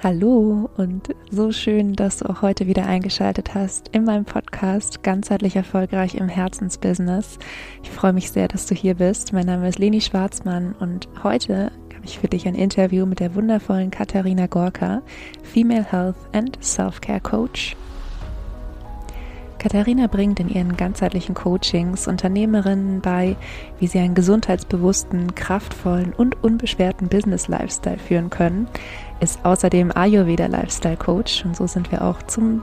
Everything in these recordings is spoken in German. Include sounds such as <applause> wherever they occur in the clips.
Hallo und so schön, dass du auch heute wieder eingeschaltet hast in meinem Podcast Ganzheitlich erfolgreich im Herzensbusiness. Ich freue mich sehr, dass du hier bist. Mein Name ist Leni Schwarzmann und heute habe ich für dich ein Interview mit der wundervollen Katharina Gorka, Female Health and Self-Care Coach. Katharina bringt in ihren ganzheitlichen Coachings Unternehmerinnen bei, wie sie einen gesundheitsbewussten, kraftvollen und unbeschwerten Business-Lifestyle führen können, ist außerdem Ayurveda Lifestyle Coach und so sind wir auch zum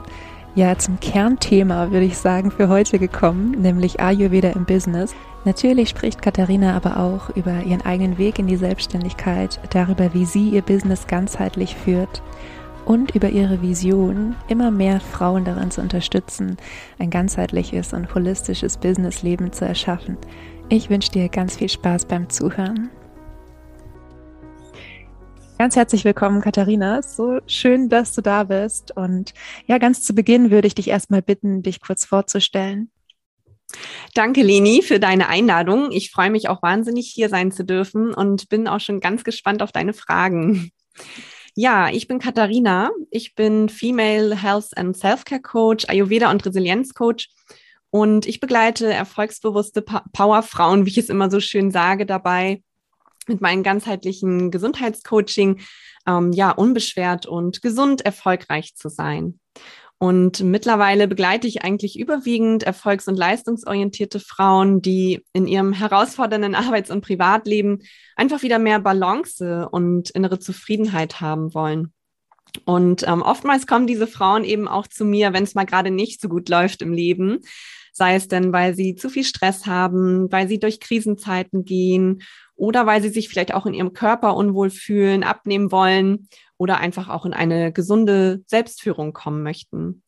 ja, zum Kernthema, würde ich sagen, für heute gekommen, nämlich Ayurveda im Business. Natürlich spricht Katharina aber auch über ihren eigenen Weg in die Selbstständigkeit, darüber, wie sie ihr Business ganzheitlich führt und über ihre Vision, immer mehr Frauen daran zu unterstützen, ein ganzheitliches und holistisches Businessleben zu erschaffen. Ich wünsche dir ganz viel Spaß beim Zuhören. Ganz herzlich willkommen, Katharina. So schön, dass du da bist. Und ja, ganz zu Beginn würde ich dich erstmal bitten, dich kurz vorzustellen. Danke, Leni, für deine Einladung. Ich freue mich auch wahnsinnig, hier sein zu dürfen und bin auch schon ganz gespannt auf deine Fragen. Ja, ich bin Katharina. Ich bin Female Health and Self-Care Coach, Ayurveda und Resilienz Coach. Und ich begleite erfolgsbewusste Powerfrauen, wie ich es immer so schön sage, dabei, mit meinem ganzheitlichen Gesundheitscoaching ähm, ja unbeschwert und gesund erfolgreich zu sein. Und mittlerweile begleite ich eigentlich überwiegend erfolgs- und leistungsorientierte Frauen, die in ihrem herausfordernden <laughs> Arbeits- und Privatleben einfach wieder mehr Balance und innere Zufriedenheit haben wollen. Und ähm, oftmals kommen diese Frauen eben auch zu mir, wenn es mal gerade nicht so gut läuft im Leben. Sei es denn, weil sie zu viel Stress haben, weil sie durch Krisenzeiten gehen oder weil sie sich vielleicht auch in ihrem Körper unwohl fühlen, abnehmen wollen oder einfach auch in eine gesunde Selbstführung kommen möchten.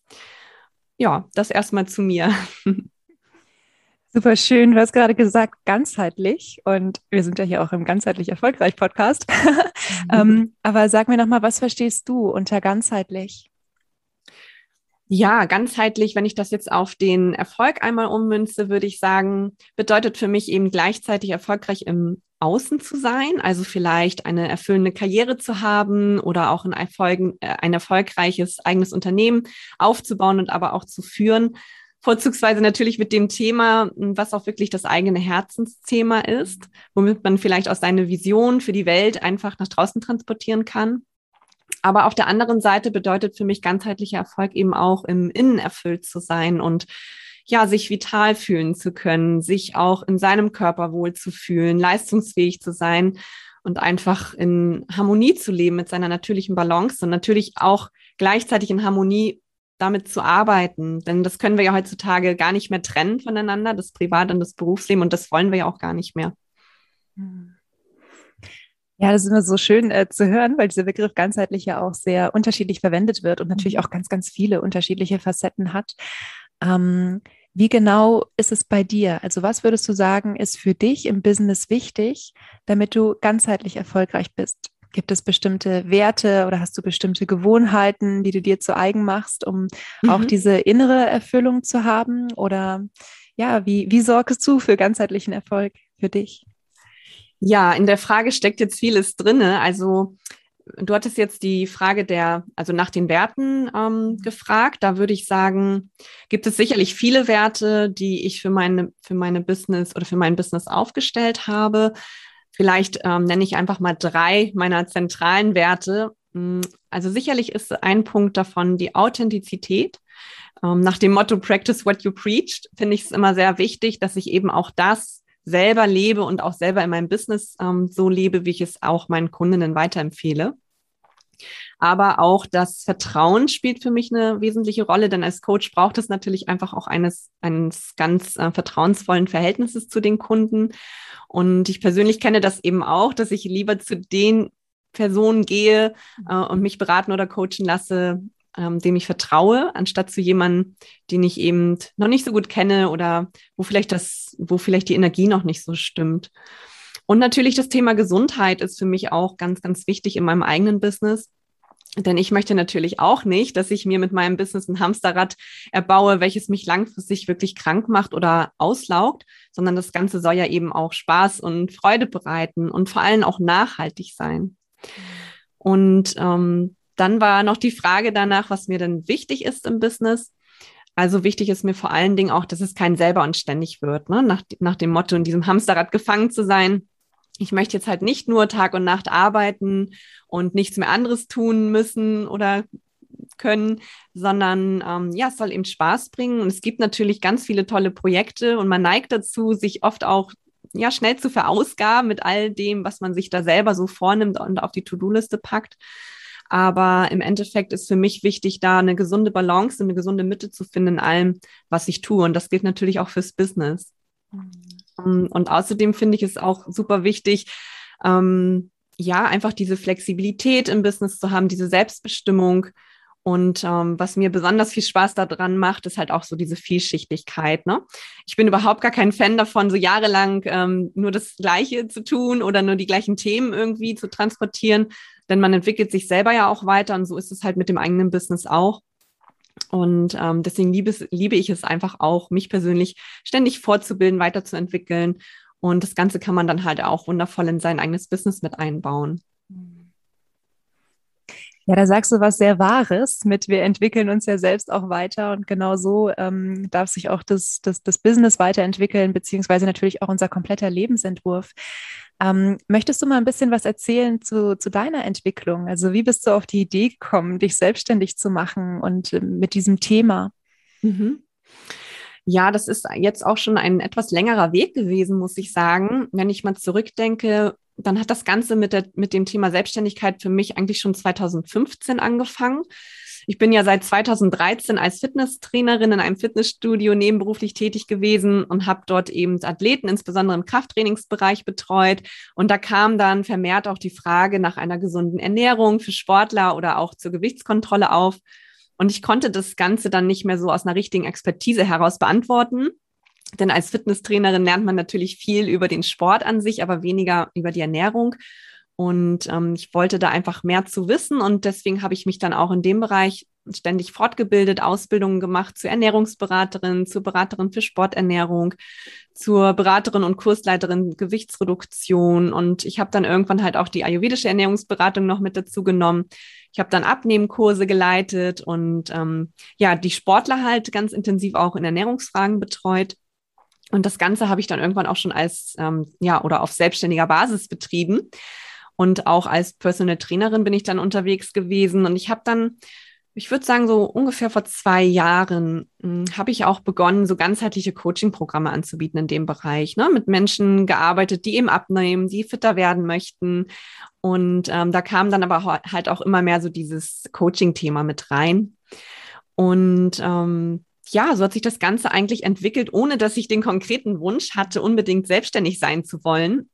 Ja, das erstmal zu mir. <laughs> Super schön. Du hast gerade gesagt, ganzheitlich. Und wir sind ja hier auch im ganzheitlich erfolgreich Podcast. <laughs> ähm, aber sag mir nochmal, was verstehst du unter ganzheitlich? Ja, ganzheitlich, wenn ich das jetzt auf den Erfolg einmal ummünze, würde ich sagen, bedeutet für mich eben gleichzeitig erfolgreich im Außen zu sein, also vielleicht eine erfüllende Karriere zu haben oder auch ein, Erfolg, äh, ein erfolgreiches eigenes Unternehmen aufzubauen und aber auch zu führen. Vorzugsweise natürlich mit dem Thema, was auch wirklich das eigene Herzensthema ist, womit man vielleicht auch seine Vision für die Welt einfach nach draußen transportieren kann. Aber auf der anderen Seite bedeutet für mich ganzheitlicher Erfolg eben auch im Innen erfüllt zu sein und ja, sich vital fühlen zu können, sich auch in seinem Körper wohl zu fühlen, leistungsfähig zu sein und einfach in Harmonie zu leben mit seiner natürlichen Balance und natürlich auch gleichzeitig in Harmonie damit zu arbeiten. Denn das können wir ja heutzutage gar nicht mehr trennen voneinander, das Privat- und das Berufsleben. Und das wollen wir ja auch gar nicht mehr. Ja, das ist immer so schön äh, zu hören, weil dieser Begriff ganzheitlich ja auch sehr unterschiedlich verwendet wird und natürlich mhm. auch ganz, ganz viele unterschiedliche Facetten hat. Ähm, wie genau ist es bei dir? Also was würdest du sagen, ist für dich im Business wichtig, damit du ganzheitlich erfolgreich bist? Gibt es bestimmte Werte oder hast du bestimmte Gewohnheiten, die du dir zu eigen machst, um mhm. auch diese innere Erfüllung zu haben? Oder ja, wie, wie sorgst du für ganzheitlichen Erfolg für dich? Ja, in der Frage steckt jetzt vieles drinne. Also du hattest jetzt die Frage der, also nach den Werten ähm, gefragt. Da würde ich sagen, gibt es sicherlich viele Werte, die ich für meine, für meine Business oder für mein Business aufgestellt habe. Vielleicht ähm, nenne ich einfach mal drei meiner zentralen Werte. Hm, also sicherlich ist ein Punkt davon die Authentizität. Ähm, nach dem Motto Practice what you preached finde ich es immer sehr wichtig, dass ich eben auch das selber lebe und auch selber in meinem Business ähm, so lebe, wie ich es auch meinen Kundinnen weiterempfehle. Aber auch das Vertrauen spielt für mich eine wesentliche Rolle, denn als Coach braucht es natürlich einfach auch eines, eines ganz äh, vertrauensvollen Verhältnisses zu den Kunden. Und ich persönlich kenne das eben auch, dass ich lieber zu den Personen gehe äh, und mich beraten oder coachen lasse, ähm, dem ich vertraue, anstatt zu jemandem, den ich eben noch nicht so gut kenne oder wo vielleicht das, wo vielleicht die Energie noch nicht so stimmt. Und natürlich das Thema Gesundheit ist für mich auch ganz, ganz wichtig in meinem eigenen Business. Denn ich möchte natürlich auch nicht, dass ich mir mit meinem Business ein Hamsterrad erbaue, welches mich langfristig wirklich krank macht oder auslaugt, sondern das Ganze soll ja eben auch Spaß und Freude bereiten und vor allem auch nachhaltig sein. Und ähm, dann war noch die Frage danach, was mir denn wichtig ist im Business. Also wichtig ist mir vor allen Dingen auch, dass es kein selber und ständig wird, ne? nach, nach dem Motto, in diesem Hamsterrad gefangen zu sein. Ich möchte jetzt halt nicht nur Tag und Nacht arbeiten und nichts mehr anderes tun müssen oder können, sondern ähm, ja, es soll eben Spaß bringen. Und es gibt natürlich ganz viele tolle Projekte und man neigt dazu, sich oft auch ja schnell zu verausgaben mit all dem, was man sich da selber so vornimmt und auf die To-Do-Liste packt. Aber im Endeffekt ist für mich wichtig, da eine gesunde Balance und eine gesunde Mitte zu finden in allem, was ich tue. Und das gilt natürlich auch fürs Business. Mhm. Und außerdem finde ich es auch super wichtig, ähm, ja, einfach diese Flexibilität im Business zu haben, diese Selbstbestimmung. Und ähm, was mir besonders viel Spaß daran macht, ist halt auch so diese Vielschichtigkeit. Ne? Ich bin überhaupt gar kein Fan davon, so jahrelang ähm, nur das Gleiche zu tun oder nur die gleichen Themen irgendwie zu transportieren, denn man entwickelt sich selber ja auch weiter und so ist es halt mit dem eigenen Business auch. Und ähm, deswegen liebe, liebe ich es einfach auch, mich persönlich ständig fortzubilden, weiterzuentwickeln. Und das Ganze kann man dann halt auch wundervoll in sein eigenes Business mit einbauen. Ja, da sagst du was sehr Wahres mit, wir entwickeln uns ja selbst auch weiter und genau so ähm, darf sich auch das, das, das Business weiterentwickeln, beziehungsweise natürlich auch unser kompletter Lebensentwurf. Ähm, möchtest du mal ein bisschen was erzählen zu, zu deiner Entwicklung? Also wie bist du auf die Idee gekommen, dich selbstständig zu machen und äh, mit diesem Thema? Mhm. Ja, das ist jetzt auch schon ein etwas längerer Weg gewesen, muss ich sagen. Wenn ich mal zurückdenke, dann hat das Ganze mit, der, mit dem Thema Selbstständigkeit für mich eigentlich schon 2015 angefangen. Ich bin ja seit 2013 als Fitnesstrainerin in einem Fitnessstudio nebenberuflich tätig gewesen und habe dort eben Athleten, insbesondere im Krafttrainingsbereich, betreut. Und da kam dann vermehrt auch die Frage nach einer gesunden Ernährung für Sportler oder auch zur Gewichtskontrolle auf. Und ich konnte das Ganze dann nicht mehr so aus einer richtigen Expertise heraus beantworten. Denn als Fitnesstrainerin lernt man natürlich viel über den Sport an sich, aber weniger über die Ernährung. Und ähm, ich wollte da einfach mehr zu wissen und deswegen habe ich mich dann auch in dem Bereich ständig fortgebildet, Ausbildungen gemacht zur Ernährungsberaterin, zur Beraterin für Sporternährung, zur Beraterin und Kursleiterin Gewichtsreduktion und ich habe dann irgendwann halt auch die ayurvedische Ernährungsberatung noch mit dazu genommen. Ich habe dann Abnehmkurse geleitet und ähm, ja, die Sportler halt ganz intensiv auch in Ernährungsfragen betreut. Und das Ganze habe ich dann irgendwann auch schon als, ähm, ja, oder auf selbstständiger Basis betrieben. Und auch als Personal Trainerin bin ich dann unterwegs gewesen. Und ich habe dann, ich würde sagen, so ungefähr vor zwei Jahren hm, habe ich auch begonnen, so ganzheitliche Coaching-Programme anzubieten in dem Bereich. Ne? Mit Menschen gearbeitet, die eben abnehmen, die fitter werden möchten. Und ähm, da kam dann aber halt auch immer mehr so dieses Coaching-Thema mit rein. Und ähm, ja, so hat sich das Ganze eigentlich entwickelt, ohne dass ich den konkreten Wunsch hatte, unbedingt selbstständig sein zu wollen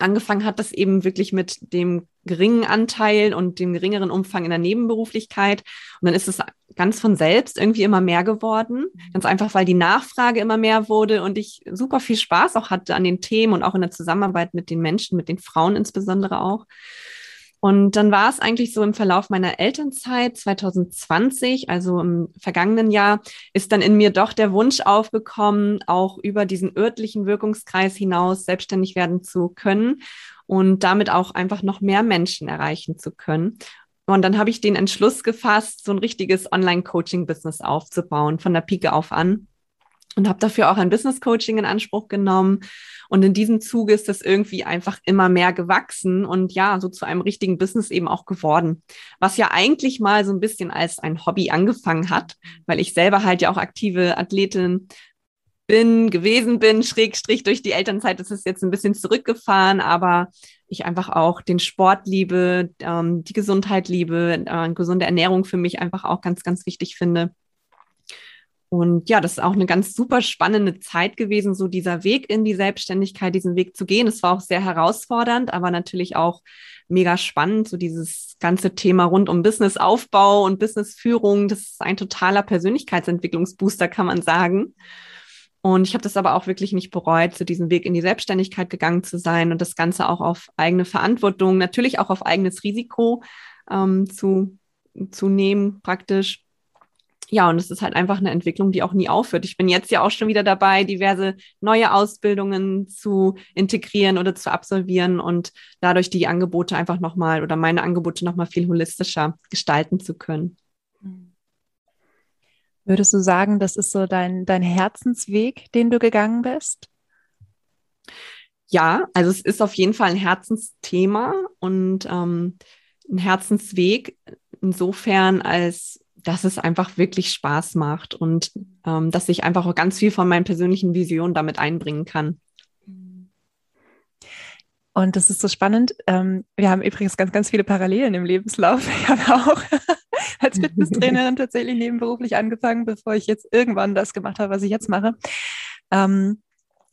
angefangen hat das eben wirklich mit dem geringen Anteil und dem geringeren Umfang in der Nebenberuflichkeit. Und dann ist es ganz von selbst irgendwie immer mehr geworden. Ganz einfach, weil die Nachfrage immer mehr wurde und ich super viel Spaß auch hatte an den Themen und auch in der Zusammenarbeit mit den Menschen, mit den Frauen insbesondere auch. Und dann war es eigentlich so im Verlauf meiner Elternzeit 2020, also im vergangenen Jahr, ist dann in mir doch der Wunsch aufgekommen, auch über diesen örtlichen Wirkungskreis hinaus selbstständig werden zu können und damit auch einfach noch mehr Menschen erreichen zu können. Und dann habe ich den Entschluss gefasst, so ein richtiges Online-Coaching-Business aufzubauen, von der Pike auf an und habe dafür auch ein Business Coaching in Anspruch genommen. Und in diesem Zuge ist das irgendwie einfach immer mehr gewachsen und ja, so zu einem richtigen Business eben auch geworden. Was ja eigentlich mal so ein bisschen als ein Hobby angefangen hat, weil ich selber halt ja auch aktive Athletin bin, gewesen bin, schrägstrich durch die Elternzeit ist es jetzt ein bisschen zurückgefahren, aber ich einfach auch den Sport liebe, ähm, die Gesundheit liebe, äh, gesunde Ernährung für mich einfach auch ganz, ganz wichtig finde. Und ja, das ist auch eine ganz super spannende Zeit gewesen, so dieser Weg in die Selbstständigkeit, diesen Weg zu gehen. Es war auch sehr herausfordernd, aber natürlich auch mega spannend, so dieses ganze Thema rund um Businessaufbau und Businessführung. Das ist ein totaler Persönlichkeitsentwicklungsbooster, kann man sagen. Und ich habe das aber auch wirklich nicht bereut, zu diesem Weg in die Selbstständigkeit gegangen zu sein und das Ganze auch auf eigene Verantwortung, natürlich auch auf eigenes Risiko ähm, zu, zu nehmen, praktisch ja, und es ist halt einfach eine Entwicklung, die auch nie aufhört. Ich bin jetzt ja auch schon wieder dabei, diverse neue Ausbildungen zu integrieren oder zu absolvieren und dadurch die Angebote einfach nochmal oder meine Angebote nochmal viel holistischer gestalten zu können. Würdest du sagen, das ist so dein, dein Herzensweg, den du gegangen bist? Ja, also es ist auf jeden Fall ein Herzensthema und ähm, ein Herzensweg insofern, als dass es einfach wirklich Spaß macht und ähm, dass ich einfach auch ganz viel von meinen persönlichen Visionen damit einbringen kann. Und das ist so spannend. Ähm, wir haben übrigens ganz, ganz viele Parallelen im Lebenslauf. <laughs> Ich habe auch <laughs> als Fitnesstrainerin tatsächlich nebenberuflich angefangen, bevor ich jetzt irgendwann das gemacht habe, was ich jetzt mache. Ähm,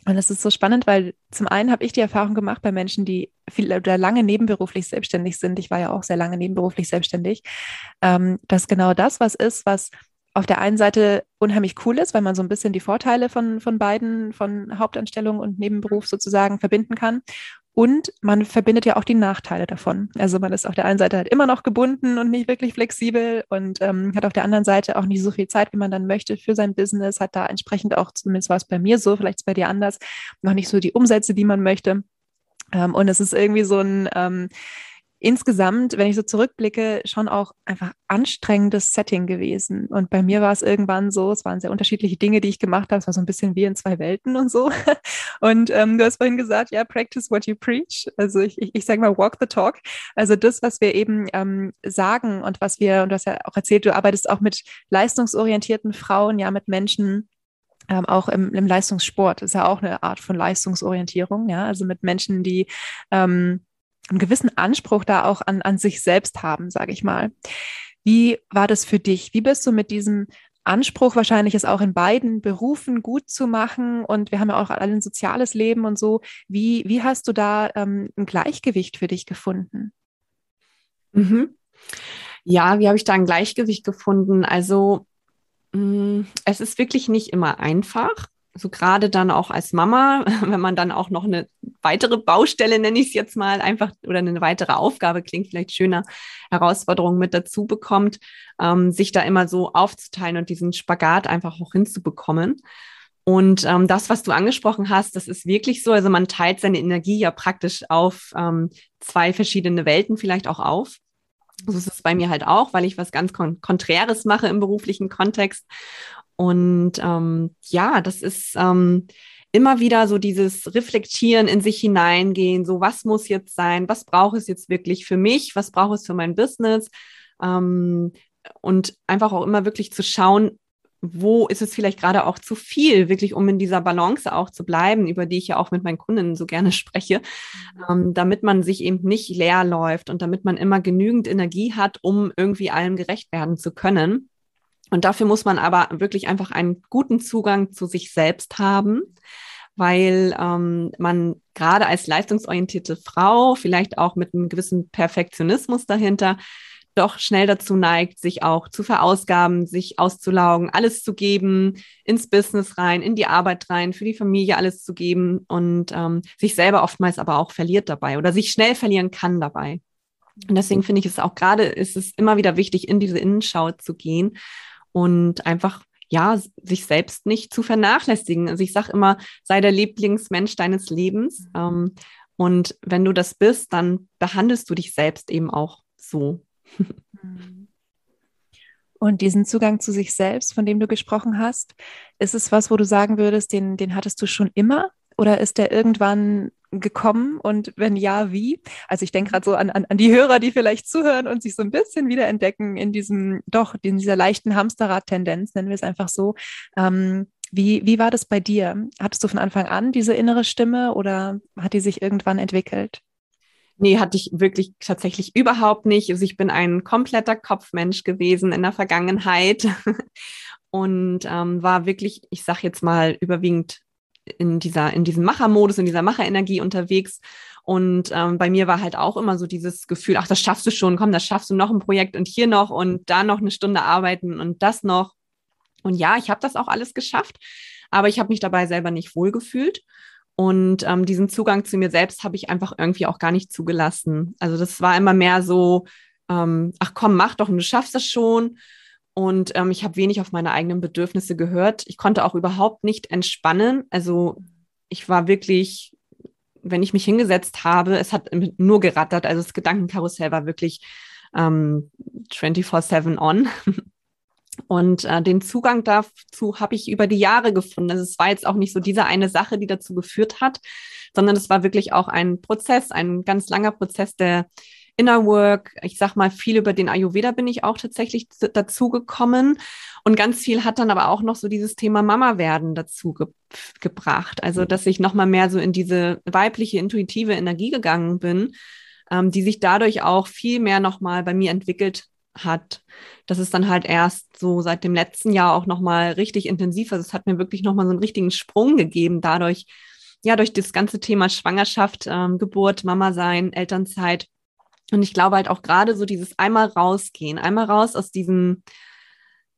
und es ist so spannend, weil zum einen habe ich die Erfahrung gemacht bei Menschen, die viel oder lange nebenberuflich selbstständig sind. Ich war ja auch sehr lange nebenberuflich selbstständig, ähm, dass genau das was ist, was auf der einen Seite unheimlich cool ist, weil man so ein bisschen die Vorteile von, von beiden, von Hauptanstellung und Nebenberuf sozusagen verbinden kann. Und man verbindet ja auch die Nachteile davon. Also man ist auf der einen Seite halt immer noch gebunden und nicht wirklich flexibel und ähm, hat auf der anderen Seite auch nicht so viel Zeit, wie man dann möchte für sein Business, hat da entsprechend auch, zumindest war es bei mir so, vielleicht ist es bei dir anders, noch nicht so die Umsätze, die man möchte. Ähm, und es ist irgendwie so ein, ähm, insgesamt, wenn ich so zurückblicke, schon auch einfach anstrengendes Setting gewesen. Und bei mir war es irgendwann so, es waren sehr unterschiedliche Dinge, die ich gemacht habe. Es war so ein bisschen wie in zwei Welten und so. Und ähm, du hast vorhin gesagt, ja, practice what you preach. Also ich, ich, ich sage mal, walk the talk. Also das, was wir eben ähm, sagen und was wir, und du hast ja auch erzählt, du arbeitest auch mit leistungsorientierten Frauen, ja, mit Menschen, ähm, auch im, im Leistungssport ist ja auch eine Art von Leistungsorientierung, ja, also mit Menschen, die ähm, einen gewissen Anspruch da auch an, an sich selbst haben, sage ich mal. Wie war das für dich? Wie bist du mit diesem Anspruch wahrscheinlich, es auch in beiden Berufen gut zu machen und wir haben ja auch alle ein soziales Leben und so. Wie, wie hast du da ähm, ein Gleichgewicht für dich gefunden? Mhm. Ja, wie habe ich da ein Gleichgewicht gefunden? Also mm, es ist wirklich nicht immer einfach so gerade dann auch als Mama, <laughs> wenn man dann auch noch eine weitere Baustelle, nenne ich es jetzt mal, einfach oder eine weitere Aufgabe, klingt vielleicht schöner, Herausforderung mit dazu bekommt, ähm, sich da immer so aufzuteilen und diesen Spagat einfach auch hinzubekommen. Und ähm, das, was du angesprochen hast, das ist wirklich so. Also man teilt seine Energie ja praktisch auf ähm, zwei verschiedene Welten vielleicht auch auf. So ist es bei mir halt auch, weil ich was ganz Kon Konträres mache im beruflichen Kontext. Und ähm, ja, das ist ähm, immer wieder so dieses Reflektieren in sich hineingehen, so was muss jetzt sein, was braucht es jetzt wirklich für mich, was braucht es für mein Business ähm, und einfach auch immer wirklich zu schauen, wo ist es vielleicht gerade auch zu viel, wirklich um in dieser Balance auch zu bleiben, über die ich ja auch mit meinen Kunden so gerne <laughs> spreche, mhm. ähm, damit man sich eben nicht leer läuft und damit man immer genügend Energie hat, um irgendwie allem gerecht werden zu können. Und dafür muss man aber wirklich einfach einen guten Zugang zu sich selbst haben, weil ähm, man gerade als leistungsorientierte Frau, vielleicht auch mit einem gewissen Perfektionismus dahinter, doch schnell dazu neigt, sich auch zu verausgaben, sich auszulaugen, alles zu geben, ins Business rein, in die Arbeit rein, für die Familie alles zu geben und ähm, sich selber oftmals aber auch verliert dabei oder sich schnell verlieren kann dabei. Und deswegen finde ich es auch gerade, ist es immer wieder wichtig, in diese Innenschau zu gehen und einfach ja, sich selbst nicht zu vernachlässigen. Also ich sage immer, sei der Lieblingsmensch deines Lebens. Mhm. Ähm, und wenn du das bist, dann behandelst du dich selbst eben auch so. Mhm. Und diesen Zugang zu sich selbst, von dem du gesprochen hast, ist es was, wo du sagen würdest, den, den hattest du schon immer? Oder ist der irgendwann gekommen und wenn ja, wie? Also ich denke gerade so an, an, an die Hörer, die vielleicht zuhören und sich so ein bisschen wiederentdecken in diesem, doch, in dieser leichten Hamsterrad-Tendenz, nennen wir es einfach so. Ähm, wie, wie war das bei dir? Hattest du von Anfang an diese innere Stimme oder hat die sich irgendwann entwickelt? Nee, hatte ich wirklich tatsächlich überhaupt nicht. Also ich bin ein kompletter Kopfmensch gewesen in der Vergangenheit <laughs> und ähm, war wirklich, ich sag jetzt mal, überwiegend in dieser, in diesem Machermodus, in dieser Macherenergie unterwegs. Und ähm, bei mir war halt auch immer so dieses Gefühl, ach, das schaffst du schon, komm, das schaffst du noch ein Projekt und hier noch und da noch eine Stunde arbeiten und das noch. Und ja, ich habe das auch alles geschafft, aber ich habe mich dabei selber nicht wohlgefühlt. Und ähm, diesen Zugang zu mir selbst habe ich einfach irgendwie auch gar nicht zugelassen. Also das war immer mehr so, ähm, ach komm, mach doch und du schaffst das schon. Und ähm, ich habe wenig auf meine eigenen Bedürfnisse gehört. Ich konnte auch überhaupt nicht entspannen. Also ich war wirklich, wenn ich mich hingesetzt habe, es hat nur gerattert. Also das Gedankenkarussell war wirklich ähm, 24-7 on. <laughs> Und äh, den Zugang dazu habe ich über die Jahre gefunden. Also es war jetzt auch nicht so diese eine Sache, die dazu geführt hat, sondern es war wirklich auch ein Prozess, ein ganz langer Prozess der Inner Work. Ich sag mal, viel über den Ayurveda bin ich auch tatsächlich dazu gekommen. Und ganz viel hat dann aber auch noch so dieses Thema Mama werden dazu ge gebracht. Also, dass ich nochmal mehr so in diese weibliche, intuitive Energie gegangen bin, ähm, die sich dadurch auch viel mehr nochmal bei mir entwickelt hat. Das ist dann halt erst so seit dem letzten Jahr auch nochmal richtig intensiv. Also es hat mir wirklich nochmal so einen richtigen Sprung gegeben, dadurch, ja, durch das ganze Thema Schwangerschaft, ähm, Geburt, Mama sein, Elternzeit. Und ich glaube halt auch gerade so dieses einmal rausgehen, einmal raus aus diesem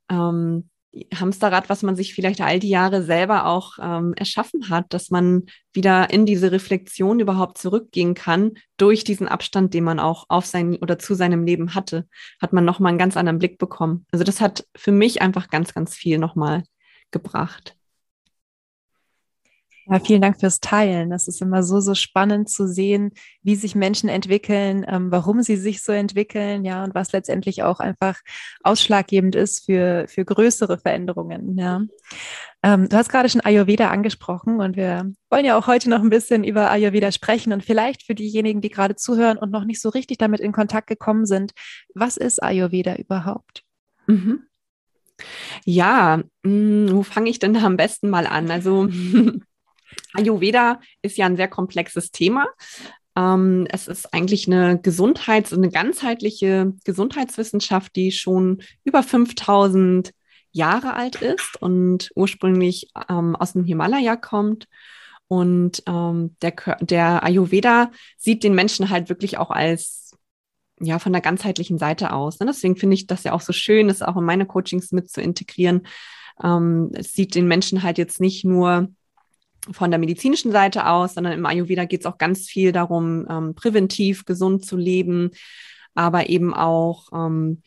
ähm, Hamsterrad, was man sich vielleicht all die Jahre selber auch ähm, erschaffen hat, dass man wieder in diese Reflexion überhaupt zurückgehen kann durch diesen Abstand, den man auch auf sein oder zu seinem Leben hatte, hat man nochmal einen ganz anderen Blick bekommen. Also das hat für mich einfach ganz, ganz viel nochmal gebracht. Ja, vielen Dank fürs Teilen. Das ist immer so, so spannend zu sehen, wie sich Menschen entwickeln, ähm, warum sie sich so entwickeln, ja, und was letztendlich auch einfach ausschlaggebend ist für, für größere Veränderungen, ja. Ähm, du hast gerade schon Ayurveda angesprochen und wir wollen ja auch heute noch ein bisschen über Ayurveda sprechen und vielleicht für diejenigen, die gerade zuhören und noch nicht so richtig damit in Kontakt gekommen sind, was ist Ayurveda überhaupt? Mhm. Ja, mh, hm, wo fange ich denn da am besten mal an? Also <laughs> Ayurveda ist ja ein sehr komplexes Thema. Ähm, es ist eigentlich eine Gesundheits- und eine ganzheitliche Gesundheitswissenschaft, die schon über 5000 Jahre alt ist und ursprünglich ähm, aus dem Himalaya kommt. Und ähm, der, der Ayurveda sieht den Menschen halt wirklich auch als ja, von der ganzheitlichen Seite aus. Ne? Deswegen finde ich das ja auch so schön, das auch in meine Coachings mit zu integrieren. Ähm, es sieht den Menschen halt jetzt nicht nur von der medizinischen Seite aus, sondern im Ayurveda geht es auch ganz viel darum, ähm, präventiv gesund zu leben, aber eben auch ähm,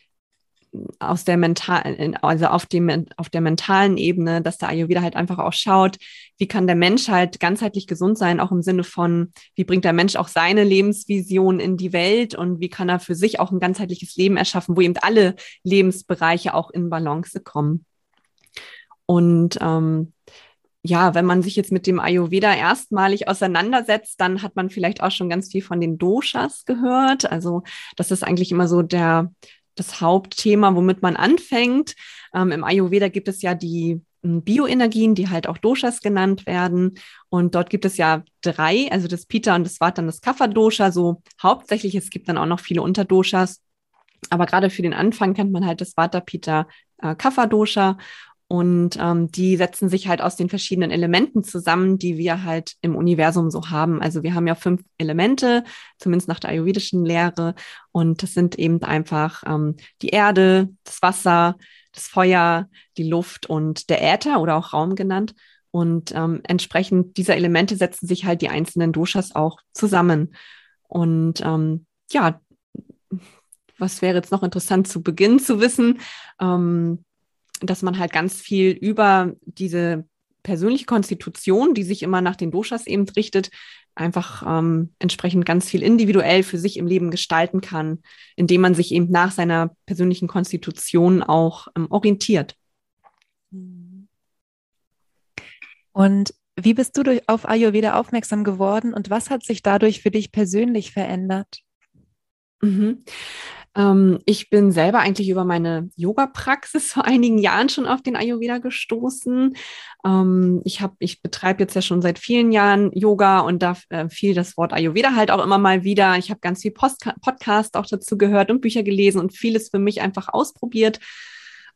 aus der mentalen, also auf dem, auf der mentalen Ebene, dass der Ayurveda halt einfach auch schaut, wie kann der Mensch halt ganzheitlich gesund sein, auch im Sinne von, wie bringt der Mensch auch seine Lebensvision in die Welt und wie kann er für sich auch ein ganzheitliches Leben erschaffen, wo eben alle Lebensbereiche auch in Balance kommen. Und ähm, ja, wenn man sich jetzt mit dem Ayurveda erstmalig auseinandersetzt, dann hat man vielleicht auch schon ganz viel von den Doshas gehört. Also das ist eigentlich immer so der, das Hauptthema, womit man anfängt. Ähm, Im Ayurveda gibt es ja die hm, Bioenergien, die halt auch Doshas genannt werden. Und dort gibt es ja drei, also das Pita und das Vata und das Kapha-Dosha, so hauptsächlich. Es gibt dann auch noch viele Unterdoshas. Aber gerade für den Anfang kennt man halt das Vata, Pita, äh, Kapha-Dosha. Und ähm, die setzen sich halt aus den verschiedenen Elementen zusammen, die wir halt im Universum so haben. Also wir haben ja fünf Elemente, zumindest nach der ayurvedischen Lehre. Und das sind eben einfach ähm, die Erde, das Wasser, das Feuer, die Luft und der Äther oder auch Raum genannt. Und ähm, entsprechend dieser Elemente setzen sich halt die einzelnen Doshas auch zusammen. Und ähm, ja, was wäre jetzt noch interessant zu Beginn zu wissen? Ähm, dass man halt ganz viel über diese persönliche Konstitution, die sich immer nach den Doshas eben richtet, einfach ähm, entsprechend ganz viel individuell für sich im Leben gestalten kann, indem man sich eben nach seiner persönlichen Konstitution auch ähm, orientiert. Und wie bist du durch, auf Ayurveda aufmerksam geworden und was hat sich dadurch für dich persönlich verändert? Mhm. Ähm, ich bin selber eigentlich über meine Yoga-Praxis <laughs> vor einigen Jahren schon auf den Ayurveda gestoßen. Ähm, ich ich betreibe jetzt ja schon seit vielen Jahren Yoga und da äh, fiel das Wort Ayurveda halt auch immer mal wieder. Ich habe ganz viel Post Podcast auch dazu gehört und Bücher gelesen und vieles für mich einfach ausprobiert.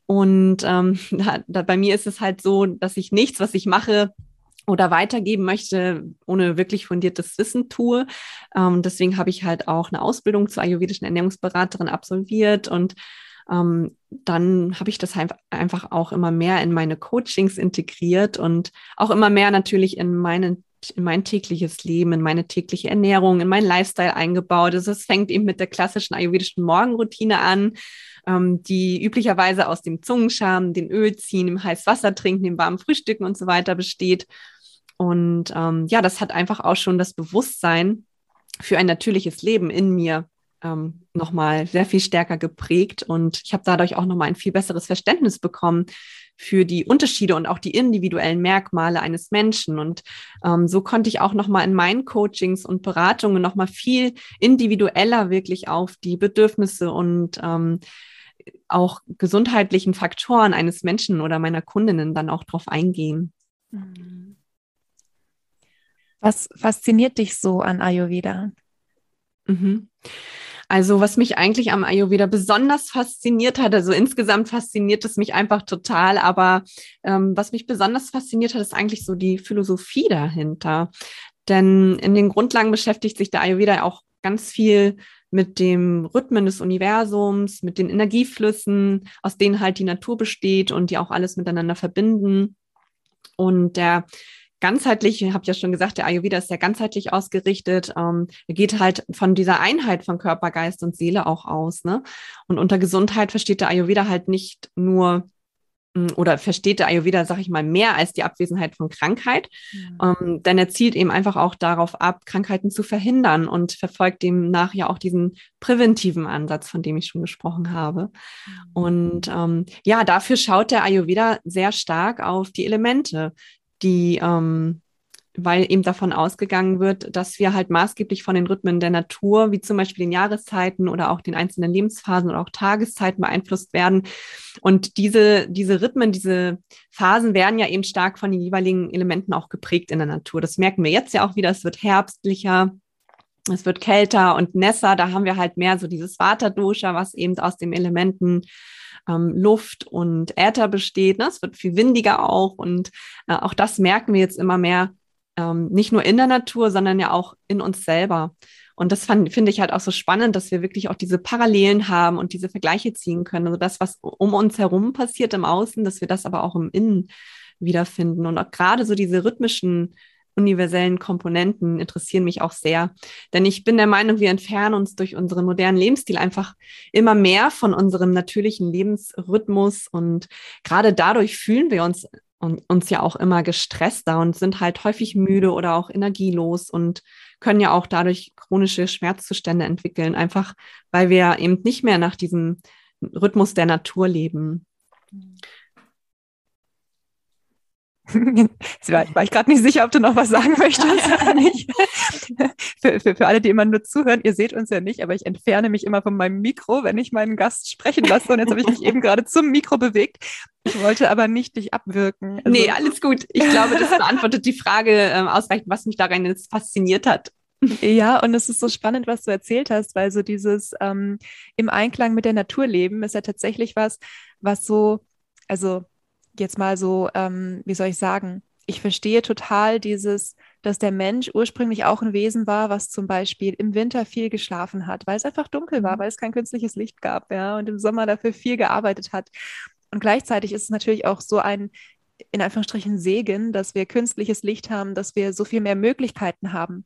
Und ähm, <laughs> da, da, bei mir ist es halt so, dass ich nichts, was ich mache, oder weitergeben möchte, ohne wirklich fundiertes Wissen tue. Ähm, deswegen habe ich halt auch eine Ausbildung zur ayurvedischen Ernährungsberaterin absolviert und ähm, dann habe ich das einfach auch immer mehr in meine Coachings integriert und auch immer mehr natürlich in meine in mein tägliches Leben, in meine tägliche Ernährung, in meinen Lifestyle eingebaut. Also es fängt eben mit der klassischen ayurvedischen Morgenroutine an, ähm, die üblicherweise aus dem Zungenscham, den Öl ziehen, dem heiß Wasser trinken, dem warmen Frühstücken und so weiter besteht. Und ähm, ja, das hat einfach auch schon das Bewusstsein für ein natürliches Leben in mir ähm, nochmal sehr viel stärker geprägt. Und ich habe dadurch auch nochmal ein viel besseres Verständnis bekommen für die Unterschiede und auch die individuellen Merkmale eines Menschen. Und ähm, so konnte ich auch nochmal in meinen Coachings und Beratungen nochmal viel individueller wirklich auf die Bedürfnisse und ähm, auch gesundheitlichen Faktoren eines Menschen oder meiner Kundinnen dann auch drauf eingehen. Mhm. Was fasziniert dich so an Ayurveda? Mhm. Also was mich eigentlich am Ayurveda besonders fasziniert hat, also insgesamt fasziniert es mich einfach total, aber ähm, was mich besonders fasziniert hat, ist eigentlich so die Philosophie dahinter. Denn in den Grundlagen beschäftigt sich der Ayurveda auch ganz viel mit dem Rhythmen des Universums, mit den Energieflüssen, aus denen halt die Natur besteht und die auch alles miteinander verbinden. Und der ganzheitlich, ich habe ja schon gesagt, der Ayurveda ist ja ganzheitlich ausgerichtet. Ähm, er geht halt von dieser Einheit von Körper, Geist und Seele auch aus. Ne? Und unter Gesundheit versteht der Ayurveda halt nicht nur mm, oder versteht der Ayurveda, sag ich mal, mehr als die Abwesenheit von Krankheit. Mhm. Ähm, denn er zielt eben einfach auch darauf ab, Krankheiten zu verhindern und verfolgt demnach ja auch diesen präventiven Ansatz, von dem ich schon gesprochen habe. Mhm. Und ähm, ja, dafür schaut der Ayurveda sehr stark auf die Elemente, die, ähm, weil eben davon ausgegangen wird, dass wir halt maßgeblich von den Rhythmen der Natur, wie zum Beispiel den Jahreszeiten oder auch den einzelnen Lebensphasen oder auch Tageszeiten beeinflusst werden. Und diese, diese Rhythmen, diese Phasen werden ja eben stark von den jeweiligen Elementen auch geprägt in der Natur. Das merken wir jetzt ja auch wieder. Es wird herbstlicher, es wird kälter und nässer. Da haben wir halt mehr so dieses Vata-Dosha, was eben aus den Elementen ähm, Luft und Äther besteht. Ne? Es wird viel windiger auch und äh, auch das merken wir jetzt immer mehr, ähm, nicht nur in der Natur, sondern ja auch in uns selber. Und das finde ich halt auch so spannend, dass wir wirklich auch diese Parallelen haben und diese Vergleiche ziehen können. Also das, was um uns herum passiert im Außen, dass wir das aber auch im Innen wiederfinden. Und auch gerade so diese rhythmischen universellen Komponenten interessieren mich auch sehr. Denn ich bin der Meinung, wir entfernen uns durch unseren modernen Lebensstil einfach immer mehr von unserem natürlichen Lebensrhythmus und gerade dadurch fühlen wir uns uns ja auch immer gestresster und sind halt häufig müde oder auch energielos und können ja auch dadurch chronische Schmerzzustände entwickeln, einfach weil wir eben nicht mehr nach diesem Rhythmus der Natur leben. War, war ich gerade nicht sicher, ob du noch was sagen möchtest oder <laughs> nicht. für, für, für alle, die immer nur zuhören, ihr seht uns ja nicht, aber ich entferne mich immer von meinem Mikro, wenn ich meinen Gast sprechen lasse. Und jetzt habe ich mich eben gerade zum Mikro bewegt. Ich wollte aber nicht dich abwirken. Also, nee, alles gut. Ich glaube, das beantwortet die Frage ähm, ausreichend, was mich daran jetzt fasziniert hat. Ja, und es ist so spannend, was du erzählt hast, weil so dieses ähm, im Einklang mit der Natur leben ist ja tatsächlich was, was so, also jetzt mal so, ähm, wie soll ich sagen, ich verstehe total dieses, dass der Mensch ursprünglich auch ein Wesen war, was zum Beispiel im Winter viel geschlafen hat, weil es einfach dunkel war, mhm. weil es kein künstliches Licht gab, ja, und im Sommer dafür viel gearbeitet hat. Und gleichzeitig ist es natürlich auch so ein, in Anführungsstrichen, Segen, dass wir künstliches Licht haben, dass wir so viel mehr Möglichkeiten haben.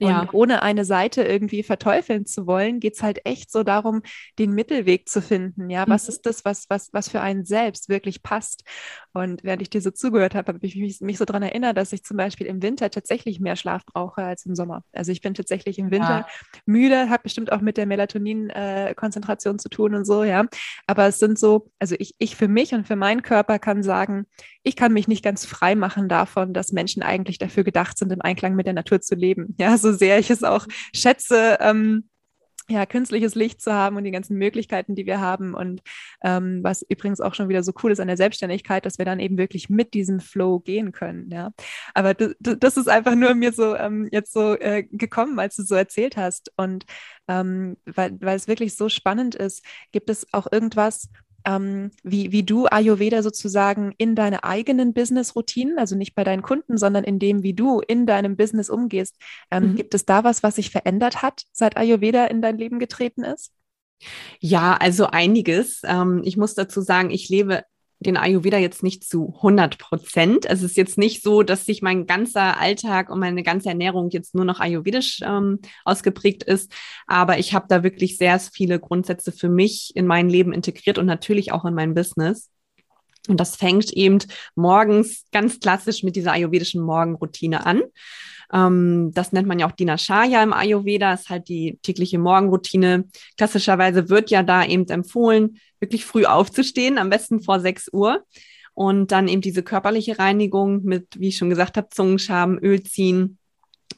Und ja. ohne eine Seite irgendwie verteufeln zu wollen, geht es halt echt so darum, den Mittelweg zu finden. Ja, was mhm. ist das, was, was, was für einen selbst wirklich passt? Und während ich dir so zugehört habe, habe ich mich, mich so daran erinnert, dass ich zum Beispiel im Winter tatsächlich mehr Schlaf brauche als im Sommer. Also ich bin tatsächlich im Winter ja. müde, hat bestimmt auch mit der Melatonin-Konzentration äh, zu tun und so, ja. Aber es sind so, also ich, ich für mich und für meinen Körper kann sagen, ich kann mich nicht ganz frei machen davon, dass Menschen eigentlich dafür gedacht sind, im Einklang mit der Natur zu leben. Ja, so sehr ich es auch schätze, ähm, ja, künstliches Licht zu haben und die ganzen Möglichkeiten, die wir haben. Und ähm, was übrigens auch schon wieder so cool ist an der Selbstständigkeit, dass wir dann eben wirklich mit diesem Flow gehen können. Ja, aber das ist einfach nur mir so ähm, jetzt so äh, gekommen, als du so erzählt hast. Und ähm, weil, weil es wirklich so spannend ist, gibt es auch irgendwas, ähm, wie, wie du Ayurveda sozusagen in deine eigenen Business-Routinen, also nicht bei deinen Kunden, sondern in dem, wie du in deinem Business umgehst. Ähm, mhm. Gibt es da was, was sich verändert hat, seit Ayurveda in dein Leben getreten ist? Ja, also einiges. Ähm, ich muss dazu sagen, ich lebe den Ayurveda jetzt nicht zu 100 Prozent. Es ist jetzt nicht so, dass sich mein ganzer Alltag und meine ganze Ernährung jetzt nur noch ayurvedisch ähm, ausgeprägt ist. Aber ich habe da wirklich sehr viele Grundsätze für mich in mein Leben integriert und natürlich auch in mein Business. Und das fängt eben morgens ganz klassisch mit dieser ayurvedischen Morgenroutine an. Ähm, das nennt man ja auch Dinashaya im Ayurveda, ist halt die tägliche Morgenroutine. Klassischerweise wird ja da eben empfohlen, wirklich früh aufzustehen, am besten vor 6 Uhr. Und dann eben diese körperliche Reinigung mit, wie ich schon gesagt habe, Zungenschaben, Öl ziehen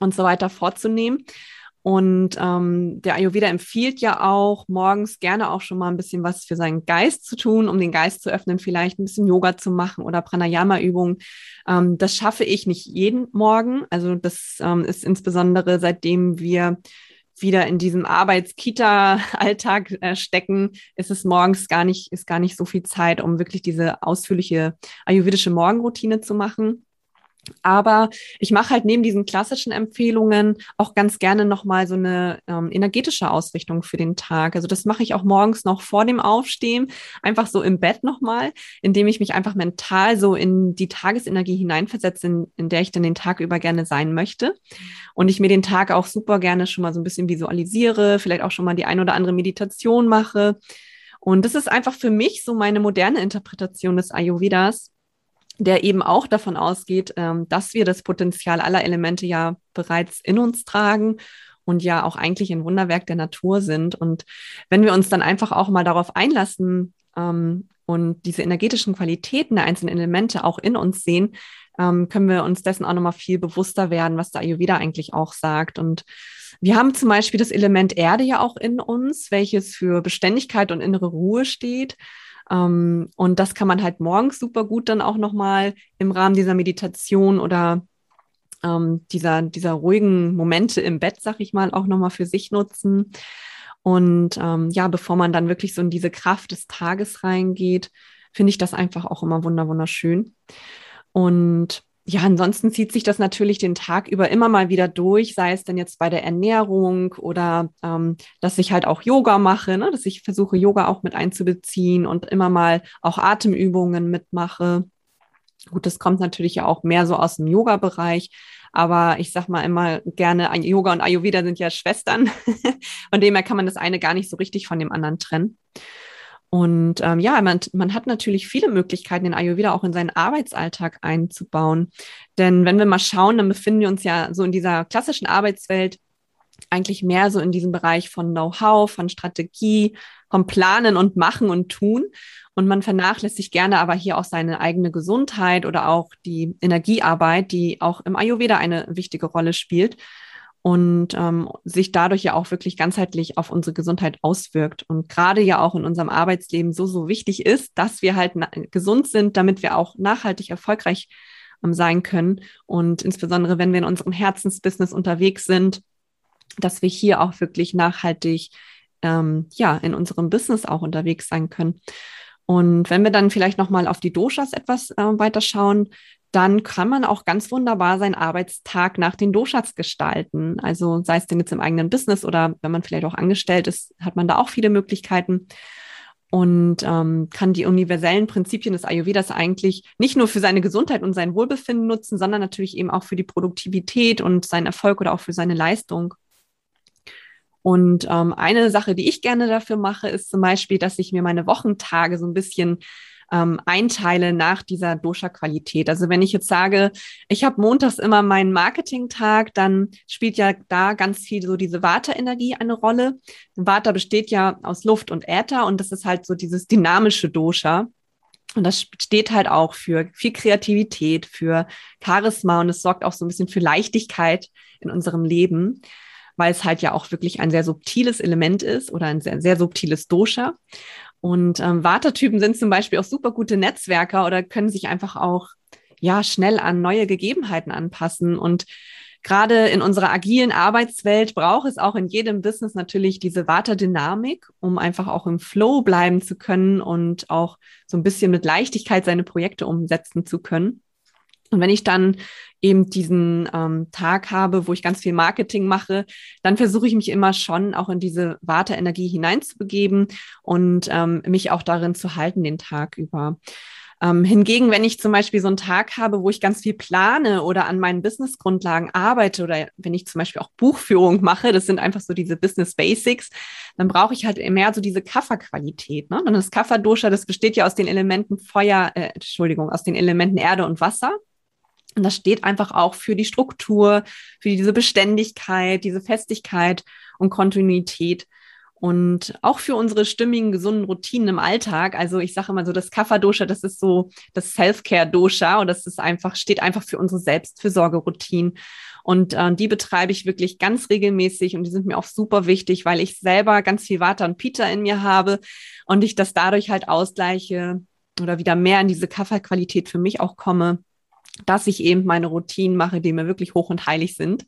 und so weiter vorzunehmen. Und ähm, der Ayurveda empfiehlt ja auch, morgens gerne auch schon mal ein bisschen was für seinen Geist zu tun, um den Geist zu öffnen, vielleicht ein bisschen Yoga zu machen oder Pranayama-Übungen. Ähm, das schaffe ich nicht jeden Morgen. Also das ähm, ist insbesondere seitdem wir wieder in diesem Arbeits-Kita-Alltag äh, stecken, ist es morgens gar nicht, ist gar nicht so viel Zeit, um wirklich diese ausführliche ayurvedische Morgenroutine zu machen. Aber ich mache halt neben diesen klassischen Empfehlungen auch ganz gerne nochmal so eine ähm, energetische Ausrichtung für den Tag. Also das mache ich auch morgens noch vor dem Aufstehen, einfach so im Bett nochmal, indem ich mich einfach mental so in die Tagesenergie hineinversetze, in, in der ich dann den Tag über gerne sein möchte. Und ich mir den Tag auch super gerne schon mal so ein bisschen visualisiere, vielleicht auch schon mal die ein oder andere Meditation mache. Und das ist einfach für mich so meine moderne Interpretation des Ayurvedas der eben auch davon ausgeht, ähm, dass wir das Potenzial aller Elemente ja bereits in uns tragen und ja auch eigentlich ein Wunderwerk der Natur sind. Und wenn wir uns dann einfach auch mal darauf einlassen ähm, und diese energetischen Qualitäten der einzelnen Elemente auch in uns sehen, ähm, können wir uns dessen auch nochmal viel bewusster werden, was der Ayurveda eigentlich auch sagt. Und wir haben zum Beispiel das Element Erde ja auch in uns, welches für Beständigkeit und innere Ruhe steht. Ähm, und das kann man halt morgens super gut dann auch nochmal im Rahmen dieser Meditation oder ähm, dieser, dieser ruhigen Momente im Bett, sag ich mal, auch nochmal für sich nutzen. Und ähm, ja, bevor man dann wirklich so in diese Kraft des Tages reingeht, finde ich das einfach auch immer wunderschön. Und ja, ansonsten zieht sich das natürlich den Tag über immer mal wieder durch, sei es denn jetzt bei der Ernährung oder ähm, dass ich halt auch Yoga mache, ne? dass ich versuche, Yoga auch mit einzubeziehen und immer mal auch Atemübungen mitmache. Gut, das kommt natürlich ja auch mehr so aus dem Yoga-Bereich, aber ich sag mal immer gerne, Yoga und Ayurveda sind ja Schwestern. <laughs> Von dem her kann man das eine gar nicht so richtig von dem anderen trennen. Und ähm, ja, man, man hat natürlich viele Möglichkeiten, den Ayurveda auch in seinen Arbeitsalltag einzubauen. Denn wenn wir mal schauen, dann befinden wir uns ja so in dieser klassischen Arbeitswelt eigentlich mehr so in diesem Bereich von Know-how, von Strategie, vom Planen und Machen und Tun. Und man vernachlässigt gerne aber hier auch seine eigene Gesundheit oder auch die Energiearbeit, die auch im Ayurveda eine wichtige Rolle spielt und ähm, sich dadurch ja auch wirklich ganzheitlich auf unsere Gesundheit auswirkt und gerade ja auch in unserem Arbeitsleben so, so wichtig ist, dass wir halt gesund sind, damit wir auch nachhaltig erfolgreich ähm, sein können und insbesondere, wenn wir in unserem Herzensbusiness unterwegs sind, dass wir hier auch wirklich nachhaltig ähm, ja in unserem Business auch unterwegs sein können. Und wenn wir dann vielleicht noch mal auf die Doshas etwas äh, weiter schauen, dann kann man auch ganz wunderbar seinen Arbeitstag nach den Doshas gestalten. Also sei es denn jetzt im eigenen Business oder wenn man vielleicht auch angestellt ist, hat man da auch viele Möglichkeiten und ähm, kann die universellen Prinzipien des Ayurvedas eigentlich nicht nur für seine Gesundheit und sein Wohlbefinden nutzen, sondern natürlich eben auch für die Produktivität und seinen Erfolg oder auch für seine Leistung. Und ähm, eine Sache, die ich gerne dafür mache, ist zum Beispiel, dass ich mir meine Wochentage so ein bisschen ähm, einteile nach dieser Dosha-Qualität. Also wenn ich jetzt sage, ich habe montags immer meinen Marketing-Tag, dann spielt ja da ganz viel so diese Vata-Energie eine Rolle. Vata besteht ja aus Luft und Äther und das ist halt so dieses dynamische Dosha. Und das steht halt auch für viel Kreativität, für Charisma und es sorgt auch so ein bisschen für Leichtigkeit in unserem Leben, weil es halt ja auch wirklich ein sehr subtiles Element ist oder ein sehr, sehr subtiles Dosha. Und ähm, Wartetypen sind zum Beispiel auch super gute Netzwerker oder können sich einfach auch ja schnell an neue Gegebenheiten anpassen. Und gerade in unserer agilen Arbeitswelt braucht es auch in jedem Business natürlich diese Wartedynamik, um einfach auch im Flow bleiben zu können und auch so ein bisschen mit Leichtigkeit seine Projekte umsetzen zu können. Und wenn ich dann eben diesen ähm, Tag habe, wo ich ganz viel Marketing mache, dann versuche ich mich immer schon auch in diese Warteenergie hineinzubegeben und ähm, mich auch darin zu halten den Tag über. Ähm, hingegen, wenn ich zum Beispiel so einen Tag habe, wo ich ganz viel plane oder an meinen Businessgrundlagen arbeite oder wenn ich zum Beispiel auch Buchführung mache, das sind einfach so diese Business Basics, dann brauche ich halt mehr so diese Kafferqualität. Ne? Und das Kafferdosha, das besteht ja aus den Elementen Feuer, äh, Entschuldigung, aus den Elementen Erde und Wasser. Und das steht einfach auch für die Struktur, für diese Beständigkeit, diese Festigkeit und Kontinuität und auch für unsere stimmigen, gesunden Routinen im Alltag. Also ich sage immer so, das Kapha-Dosha, das ist so das Self-Care-Dosha und das ist einfach, steht einfach für unsere Selbstfürsorge-Routinen. Und äh, die betreibe ich wirklich ganz regelmäßig und die sind mir auch super wichtig, weil ich selber ganz viel Vata und Pita in mir habe und ich das dadurch halt ausgleiche oder wieder mehr in diese Kafferqualität für mich auch komme, dass ich eben meine Routinen mache, die mir wirklich hoch und heilig sind.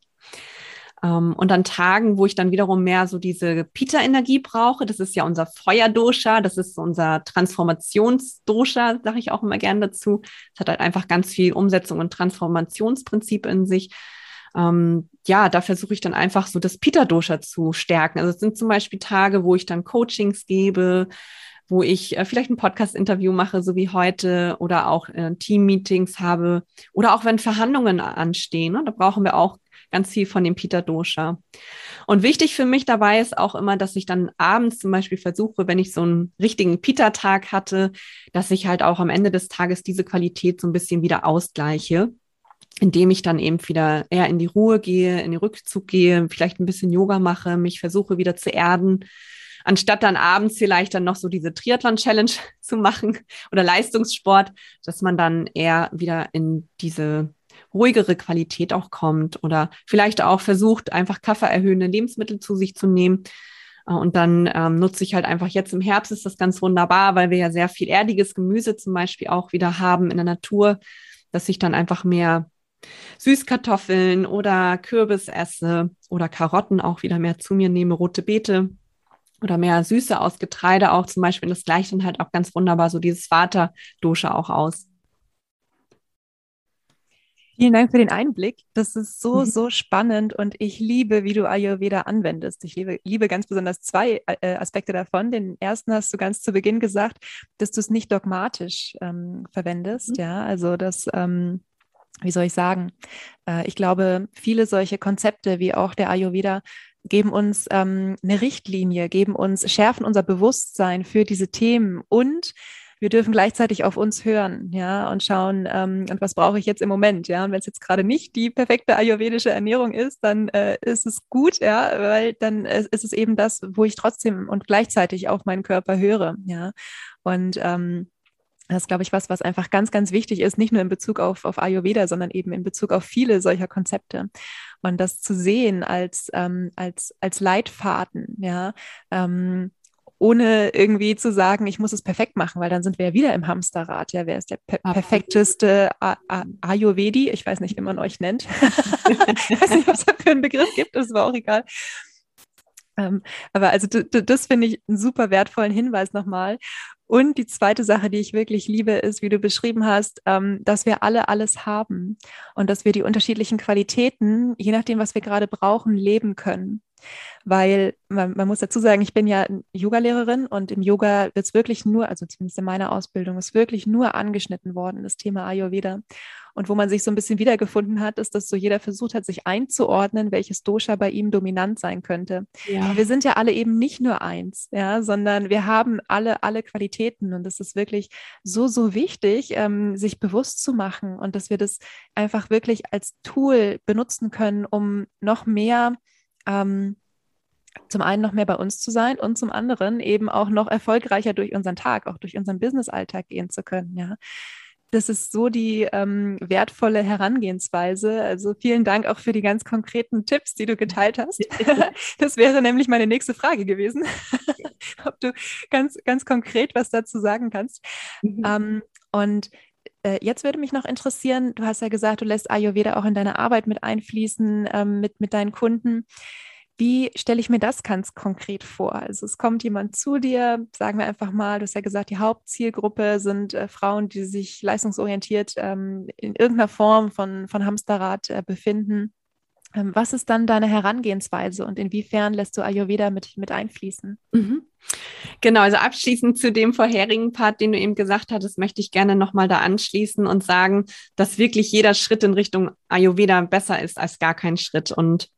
Um, ähm, und an Tagen, wo ich dann wiederum mehr so diese Pita-Energie brauche, das ist ja unser Feuerdosha, das ist unser Transformationsdosha, sage ich auch immer gern dazu. Es hat halt einfach ganz viel Umsetzung und Transformationsprinzip in sich. Um, ähm, ja, da versuche ich dann einfach so das Pita-Dosha zu stärken. Also es sind zum Beispiel Tage, wo ich dann Coachings gebe, wo ich äh, vielleicht ein Podcast-Interview mache, so wie heute, oder auch äh, Team-Meetings habe, oder auch wenn Verhandlungen anstehen. Ne? Da brauchen wir auch ganz viel von dem Peter Dosha. Und wichtig für mich dabei ist auch immer, dass ich dann abends zum Beispiel versuche, wenn ich so einen richtigen Peter-Tag hatte, dass ich halt auch am Ende des Tages diese Qualität so ein bisschen wieder ausgleiche indem ich dann eben wieder eher in die Ruhe gehe, in den Rückzug gehe, vielleicht ein bisschen Yoga mache, mich versuche wieder zu erden, anstatt dann abends vielleicht dann noch so diese Triathlon-Challenge <laughs> zu machen oder Leistungssport, dass man dann eher wieder in diese ruhigere Qualität auch kommt oder vielleicht auch versucht, einfach kaffeeerhöhende Lebensmittel zu sich zu nehmen. Äh, und dann ähm, nutze ich halt einfach jetzt im Herbst ist das ganz wunderbar, weil wir ja sehr viel erdiges Gemüse zum Beispiel auch wieder haben in der Natur, dass ich dann einfach mehr Süßkartoffeln oder Kürbis esse oder Karotten auch wieder mehr zu mir nehme, rote Beete oder mehr Süße aus Getreide auch zum Beispiel. Das gleicht dann halt auch ganz wunderbar so dieses Vater-Dosha auch aus. Vielen Dank für den Einblick. Das ist so, mhm. so spannend und ich liebe, wie du Ayurveda anwendest. Ich liebe, liebe ganz besonders zwei äh, Aspekte davon. Den ersten hast du ganz zu Beginn gesagt, dass du es nicht dogmatisch ähm, verwendest. Mhm. Ja, also das, ähm, wie soll ich sagen? Äh, ich glaube, viele solche Konzepte wie auch der Ayurveda geben uns ähm, eine Richtlinie, geben uns, schärfen unser Bewusstsein für diese Themen und wir dürfen gleichzeitig auf uns hören, ja, und schauen, ähm, und was brauche ich jetzt im Moment, ja. Und wenn es jetzt gerade nicht die perfekte ayurvedische Ernährung ist, dann äh, ist es gut, ja, weil dann äh, ist es eben das, wo ich trotzdem und gleichzeitig auf meinen Körper höre, ja. Und ähm, das ist, glaube ich, was, was einfach ganz, ganz wichtig ist, nicht nur in Bezug auf, auf Ayurveda, sondern eben in Bezug auf viele solcher Konzepte. Und das zu sehen als, ähm, als, als Leitfaden, ja, ähm, ohne irgendwie zu sagen, ich muss es perfekt machen, weil dann sind wir ja wieder im Hamsterrad. Ja, wer ist der per perfekteste Ayurvedi? Ich weiß nicht, wie man euch nennt. <laughs> ich weiß nicht, was es für einen Begriff gibt, das war auch egal. Ähm, aber also das finde ich einen super wertvollen Hinweis nochmal. Und die zweite Sache, die ich wirklich liebe, ist, wie du beschrieben hast, ähm, dass wir alle alles haben und dass wir die unterschiedlichen Qualitäten, je nachdem, was wir gerade brauchen, leben können weil man, man, muss dazu sagen, ich bin ja Yogalehrerin und im Yoga wird es wirklich nur, also zumindest in meiner Ausbildung, ist wirklich nur angeschnitten worden, das Thema Ayurveda. Und wo man sich so ein bisschen wiedergefunden hat, ist, dass so jeder versucht hat, sich einzuordnen, welches Dosha bei ihm dominant sein könnte. Ja. Wir sind ja alle eben nicht nur eins, ja, sondern wir haben alle, alle Qualitäten. Und es ist wirklich so, so wichtig, ähm, sich bewusst zu machen und dass wir das einfach wirklich als Tool benutzen können, um noch mehr ähm, zum einen noch mehr bei uns zu sein und zum anderen eben auch noch erfolgreicher durch unseren Tag, auch durch unseren Business-Alltag gehen zu können. Ja. Das ist so die ähm, wertvolle Herangehensweise. Also vielen Dank auch für die ganz konkreten Tipps, die du geteilt hast. <laughs> <laughs> das wäre nämlich meine nächste Frage gewesen, <laughs> ob du ganz, ganz konkret was dazu sagen kannst. Mhm. Ähm, und äh, jetzt würde mich noch interessieren, du hast ja gesagt, du lässt Ayurveda auch in deine Arbeit mit einfließen, ähm, mit, mit deinen Kunden. Wie stelle ich mir das ganz konkret vor? Also es kommt jemand zu dir, sagen wir einfach mal, du hast ja gesagt, die Hauptzielgruppe sind äh, Frauen, die sich leistungsorientiert ähm, in irgendeiner Form von, von Hamsterrad äh, befinden. Ähm, was ist dann deine Herangehensweise und inwiefern lässt du Ayurveda mit, mit einfließen? Mhm. Genau, also abschließend zu dem vorherigen Part, den du eben gesagt hattest, möchte ich gerne nochmal da anschließen und sagen, dass wirklich jeder Schritt in Richtung Ayurveda besser ist als gar kein Schritt. Und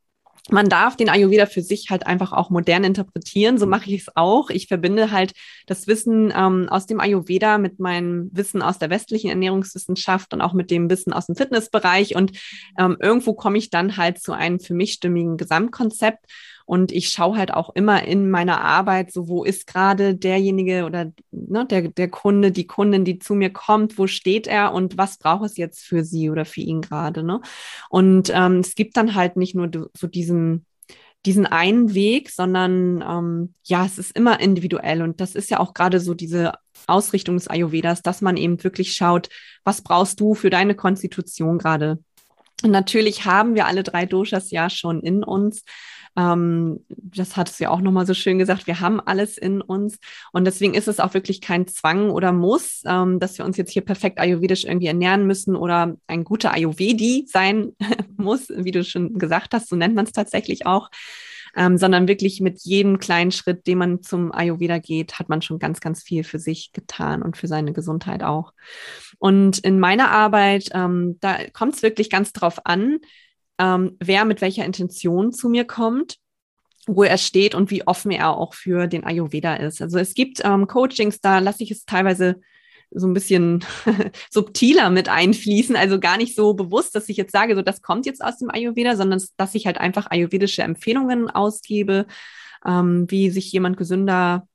man darf den Ayurveda für sich halt einfach auch modern interpretieren. So mache ich es auch. Ich verbinde halt das Wissen ähm, aus dem Ayurveda mit meinem Wissen aus der westlichen Ernährungswissenschaft und auch mit dem Wissen aus dem Fitnessbereich. Und ähm, irgendwo komme ich dann halt zu einem für mich stimmigen Gesamtkonzept. Und ich schaue halt auch immer in meiner Arbeit, so wo ist gerade derjenige oder ne, der, der Kunde, die Kundin, die zu mir kommt, wo steht er und was braucht es jetzt für sie oder für ihn gerade. Ne? Und ähm, es gibt dann halt nicht nur so diesen diesen einen Weg, sondern ähm, ja, es ist immer individuell und das ist ja auch gerade so diese Ausrichtung des Ayurvedas, dass man eben wirklich schaut, was brauchst du für deine Konstitution gerade. Und natürlich haben wir alle drei Doshas ja schon in uns. Ähm, das hat es ja auch nochmal so schön gesagt. Wir haben alles in uns. Und deswegen ist es auch wirklich kein Zwang oder Muss, ähm, dass wir uns jetzt hier perfekt ayurvedisch irgendwie ernähren müssen oder ein guter Ayurvedi sein <laughs> muss, wie du schon gesagt hast. So nennt man es tatsächlich auch. Ähm, sondern wirklich mit jedem kleinen Schritt, den man zum Ayurveda geht, hat man schon ganz, ganz viel für sich getan und für seine Gesundheit auch. Und in meiner Arbeit, ähm, da kommt es wirklich ganz drauf an, ähm, wer mit welcher Intention zu mir kommt wo er steht und wie offen er auch für den Ayurveda ist. Also es gibt ähm, Coachings, da lasse ich es teilweise so ein bisschen <laughs> subtiler mit einfließen, also gar nicht so bewusst, dass ich jetzt sage, so das kommt jetzt aus dem Ayurveda, sondern dass ich halt einfach ayurvedische Empfehlungen ausgebe, ähm, wie sich jemand gesünder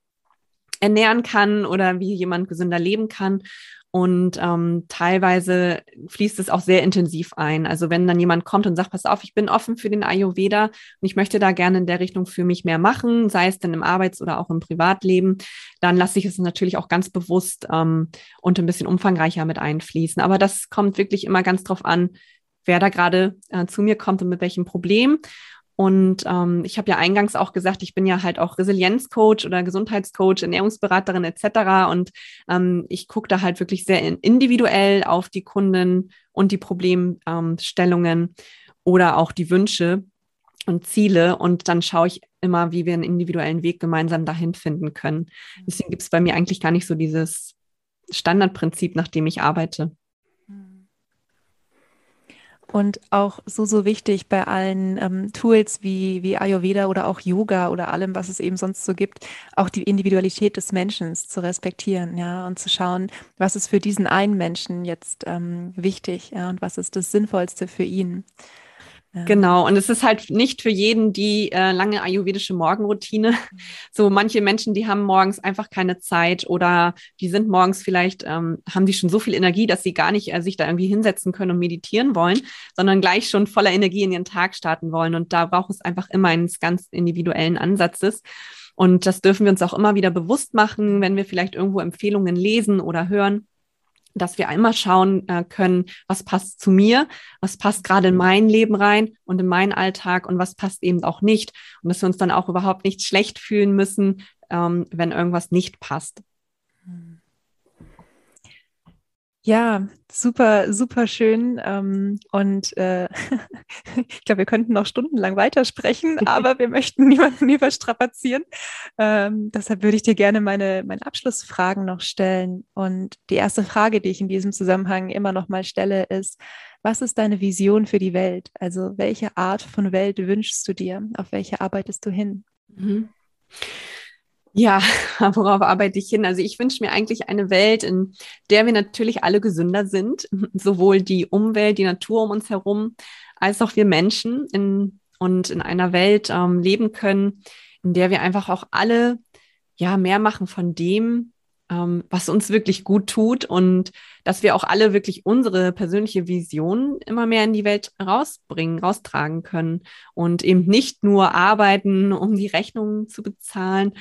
ernähren kann oder wie jemand gesünder leben kann. Und ähm, teilweise fließt es auch sehr intensiv ein. Also wenn dann jemand kommt und sagt, pass auf, ich bin offen für den Ayurveda und ich möchte da gerne in der Richtung für mich mehr machen, sei es denn im Arbeits- oder auch im Privatleben, dann lasse ich es natürlich auch ganz bewusst ähm, und ein bisschen umfangreicher mit einfließen. Aber das kommt wirklich immer ganz drauf an, wer da gerade äh, zu mir kommt und mit welchem Problem. Und ähm, ich habe ja eingangs auch gesagt, ich bin ja halt auch Resilienzcoach oder Gesundheitscoach, Ernährungsberaterin etc. Und ähm, ich gucke da halt wirklich sehr individuell auf die Kunden und die Problemstellungen ähm, oder auch die Wünsche und Ziele. Und dann schaue ich immer, wie wir einen individuellen Weg gemeinsam dahin finden können. Deswegen gibt es bei mir eigentlich gar nicht so dieses Standardprinzip, nach dem ich arbeite. Und auch so, so wichtig bei allen ähm, Tools wie, wie Ayurveda oder auch Yoga oder allem, was es eben sonst so gibt, auch die Individualität des Menschen zu respektieren, ja, und zu schauen, was ist für diesen einen Menschen jetzt ähm, wichtig, ja, und was ist das Sinnvollste für ihn. Genau, und es ist halt nicht für jeden die äh, lange ayurvedische Morgenroutine. Mhm. So manche Menschen, die haben morgens einfach keine Zeit oder die sind morgens vielleicht, ähm, haben die schon so viel Energie, dass sie gar nicht äh, sich da irgendwie hinsetzen können und meditieren wollen, sondern gleich schon voller Energie in ihren Tag starten wollen. Und da braucht es einfach immer eines ganz individuellen Ansatzes. Und das dürfen wir uns auch immer wieder bewusst machen, wenn wir vielleicht irgendwo Empfehlungen lesen oder hören dass wir einmal schauen äh, können, was passt zu mir, was passt gerade in mein Leben rein und in meinen Alltag und was passt eben auch nicht. Und dass wir uns dann auch überhaupt nicht schlecht fühlen müssen, ähm, wenn irgendwas nicht passt. Ja, super, super schön. Ähm, und äh, <laughs> ich glaube, wir könnten noch stundenlang weitersprechen, <laughs> aber wir möchten niemanden überstrapazieren. Ähm, deshalb würde ich dir gerne meine, meine Abschlussfragen noch stellen. Und die erste Frage, die ich in diesem Zusammenhang immer noch mal stelle, ist, was ist deine Vision für die Welt? Also welche Art von Welt wünschst du dir? Auf welche arbeitest du hin? Mhm. Ja, <laughs> worauf arbeite ich hin? Also ich wünsche mir eigentlich eine Welt, in der wir natürlich alle gesünder sind, <laughs> sowohl die Umwelt, die Natur um uns herum, als auch wir Menschen in, und in einer Welt ähm, leben können, in der wir einfach auch alle ja mehr machen von dem, ähm, was uns wirklich gut tut und dass wir auch alle wirklich unsere persönliche Vision immer mehr in die Welt rausbringen, raustragen können und eben nicht nur arbeiten, um die Rechnungen zu bezahlen,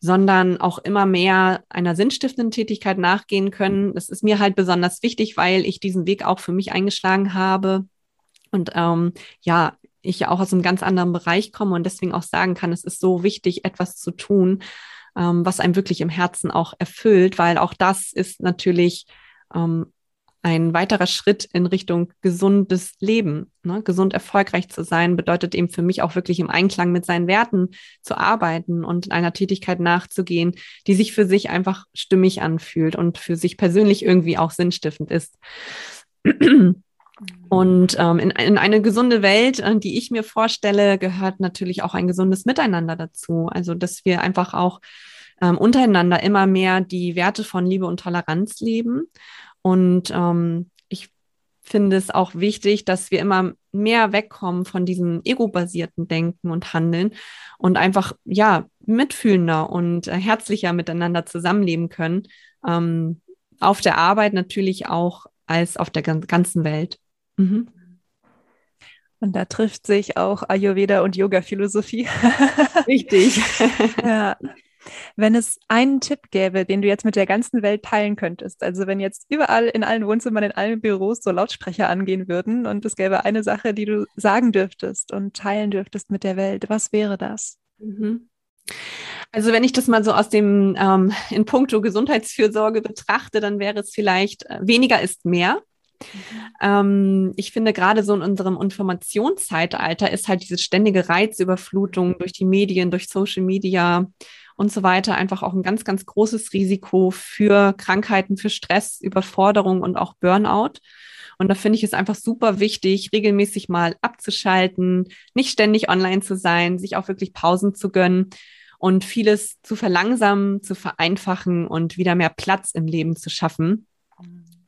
sondern auch immer mehr einer sinnstiftenden Tätigkeit nachgehen können. Das ist mir halt besonders wichtig, weil ich diesen Weg auch für mich eingeschlagen habe. Und ähm, ja, ich ja auch aus einem ganz anderen Bereich komme und deswegen auch sagen kann, es ist so wichtig, etwas zu tun, ähm, was einem wirklich im Herzen auch erfüllt, weil auch das ist natürlich ähm, ein weiterer Schritt in Richtung gesundes Leben. Ne? Gesund erfolgreich zu sein bedeutet eben für mich auch wirklich im Einklang mit seinen Werten zu arbeiten und einer Tätigkeit nachzugehen, die sich für sich einfach stimmig anfühlt und für sich persönlich irgendwie auch sinnstiftend ist. <clears throat> Und ähm, in, in eine gesunde Welt, äh, die ich mir vorstelle, gehört natürlich auch ein gesundes Miteinander dazu. Also, dass wir einfach auch ähm, untereinander immer mehr die Werte von Liebe und Toleranz leben. Und ähm, ich finde es auch wichtig, dass wir immer mehr wegkommen von diesem ego-basierten Denken und Handeln und einfach, ja, mitfühlender und äh, herzlicher miteinander zusammenleben können. Ähm, auf der Arbeit natürlich auch als auf der ganzen Welt. Mhm. Und da trifft sich auch Ayurveda und Yoga-Philosophie. <laughs> Richtig. ja. Wenn es einen Tipp gäbe, den du jetzt mit der ganzen Welt teilen könntest, also wenn jetzt überall in allen Wohnzimmern, in allen Büros so Lautsprecher angehen würden und es gäbe eine Sache, die du sagen dürftest und teilen dürftest mit der Welt, was wäre das? Mhm. Also wenn ich das mal so aus dem ähm, in puncto Gesundheitsfürsorge betrachte, dann wäre es vielleicht äh, weniger ist mehr. Ähm, ich finde, gerade so in unserem Informationszeitalter ist halt diese ständige Reizüberflutung durch die Medien, durch Social Media und so weiter einfach auch ein ganz, ganz großes Risiko für Krankheiten, für Stress, Überforderung und auch Burnout. Und da finde ich es einfach super wichtig, regelmäßig mal abzuschalten, nicht ständig online zu sein, sich auch wirklich Pausen zu gönnen und vieles zu verlangsamen, zu vereinfachen und wieder mehr Platz im Leben zu schaffen.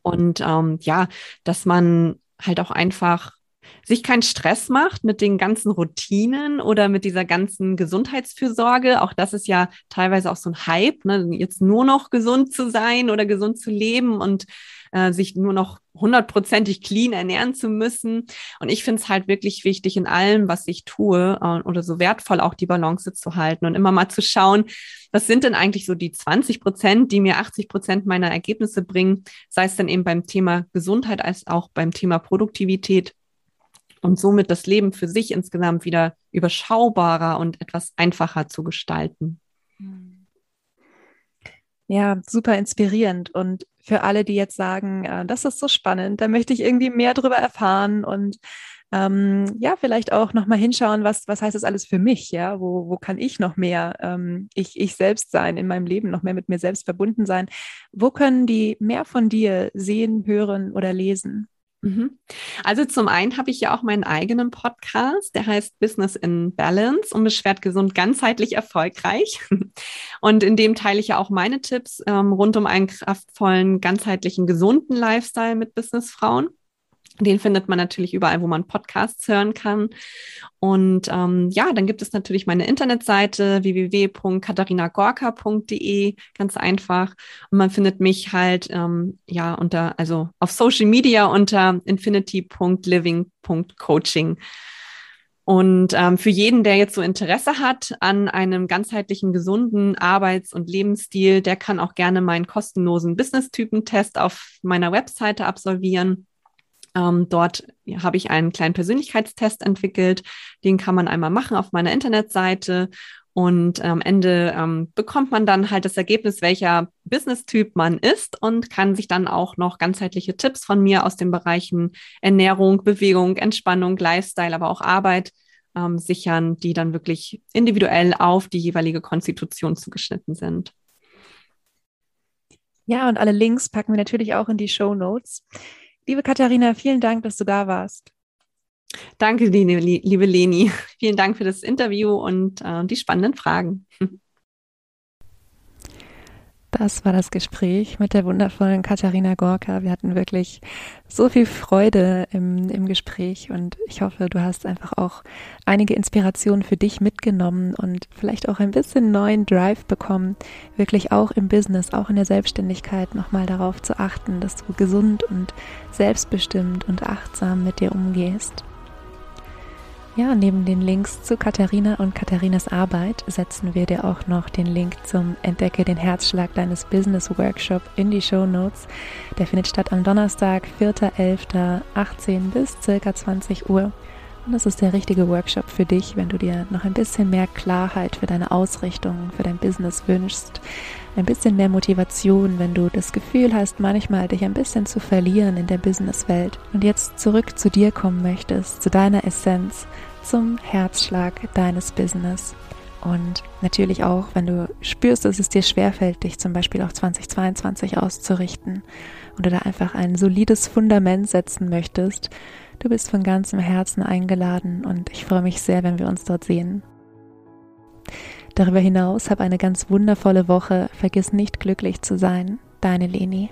Und ähm, ja, dass man halt auch einfach sich keinen Stress macht mit den ganzen Routinen oder mit dieser ganzen Gesundheitsfürsorge. Auch das ist ja teilweise auch so ein Hype, ne? jetzt nur noch gesund zu sein oder gesund zu leben und äh, sich nur noch hundertprozentig clean ernähren zu müssen. Und ich finde es halt wirklich wichtig, in allem, was ich tue äh, oder so wertvoll auch die Balance zu halten und immer mal zu schauen, was sind denn eigentlich so die 20 Prozent, die mir 80 Prozent meiner Ergebnisse bringen, sei es dann eben beim Thema Gesundheit als auch beim Thema Produktivität und somit das Leben für sich insgesamt wieder überschaubarer und etwas einfacher zu gestalten. Ja, super inspirierend. Und für alle, die jetzt sagen, äh, das ist so spannend, da möchte ich irgendwie mehr darüber erfahren und ähm, ja, vielleicht auch nochmal hinschauen, was, was heißt das alles für mich, ja, wo, wo kann ich noch mehr ähm, ich, ich selbst sein in meinem Leben, noch mehr mit mir selbst verbunden sein. Wo können die mehr von dir sehen, hören oder lesen? Mhm. Also zum einen habe ich ja auch meinen eigenen Podcast, der heißt Business in Balance, unbeschwert gesund, ganzheitlich erfolgreich. <laughs> Und in dem teile ich ja auch meine Tipps ähm, rund um einen kraftvollen, ganzheitlichen, gesunden Lifestyle mit Businessfrauen. Den findet man natürlich überall, wo man Podcasts hören kann. Und ähm, ja, dann gibt es natürlich meine Internetseite www.katharinagorka.de, ganz einfach. Und man findet mich halt ähm, ja unter, also auf Social Media unter infinity.living.coaching. Und ähm, für jeden, der jetzt so Interesse hat an einem ganzheitlichen, gesunden Arbeits- und Lebensstil, der kann auch gerne meinen kostenlosen Business-Typen-Test auf meiner Webseite absolvieren. Ähm, dort habe ich einen kleinen Persönlichkeitstest entwickelt. Den kann man einmal machen auf meiner Internetseite. Und am Ende ähm, bekommt man dann halt das Ergebnis, welcher Business-Typ man ist und kann sich dann auch noch ganzheitliche Tipps von mir aus den Bereichen Ernährung, Bewegung, Entspannung, Lifestyle, aber auch Arbeit ähm, sichern, die dann wirklich individuell auf die jeweilige Konstitution zugeschnitten sind. Ja, und alle Links packen wir natürlich auch in die Show Notes. Liebe Katharina, vielen Dank, dass du da warst. Danke, liebe Leni. <laughs> Vielen Dank für das Interview und äh, die spannenden Fragen. <laughs> Das war das Gespräch mit der wundervollen Katharina Gorka. Wir hatten wirklich so viel Freude im, im Gespräch und ich hoffe, du hast einfach auch einige Inspirationen für dich mitgenommen und vielleicht auch ein bisschen neuen Drive bekommen, wirklich auch im Business, auch in der Selbstständigkeit nochmal darauf zu achten, dass du gesund und selbstbestimmt und achtsam mit dir umgehst. Ja, neben den Links zu Katharina und Katharinas Arbeit setzen wir dir auch noch den Link zum Entdecke den Herzschlag deines Business Workshop in die Show Notes. Der findet statt am Donnerstag, 4.11.18 bis circa 20 Uhr. Und das ist der richtige Workshop für dich, wenn du dir noch ein bisschen mehr Klarheit für deine Ausrichtung, für dein Business wünschst, ein bisschen mehr Motivation, wenn du das Gefühl hast, manchmal dich ein bisschen zu verlieren in der Businesswelt und jetzt zurück zu dir kommen möchtest, zu deiner Essenz, zum Herzschlag deines Business. Und natürlich auch, wenn du spürst, dass es dir schwerfällt, dich zum Beispiel auf 2022 auszurichten und du da einfach ein solides Fundament setzen möchtest, du bist von ganzem Herzen eingeladen und ich freue mich sehr, wenn wir uns dort sehen. Darüber hinaus hab eine ganz wundervolle Woche. Vergiss nicht glücklich zu sein. Deine Leni.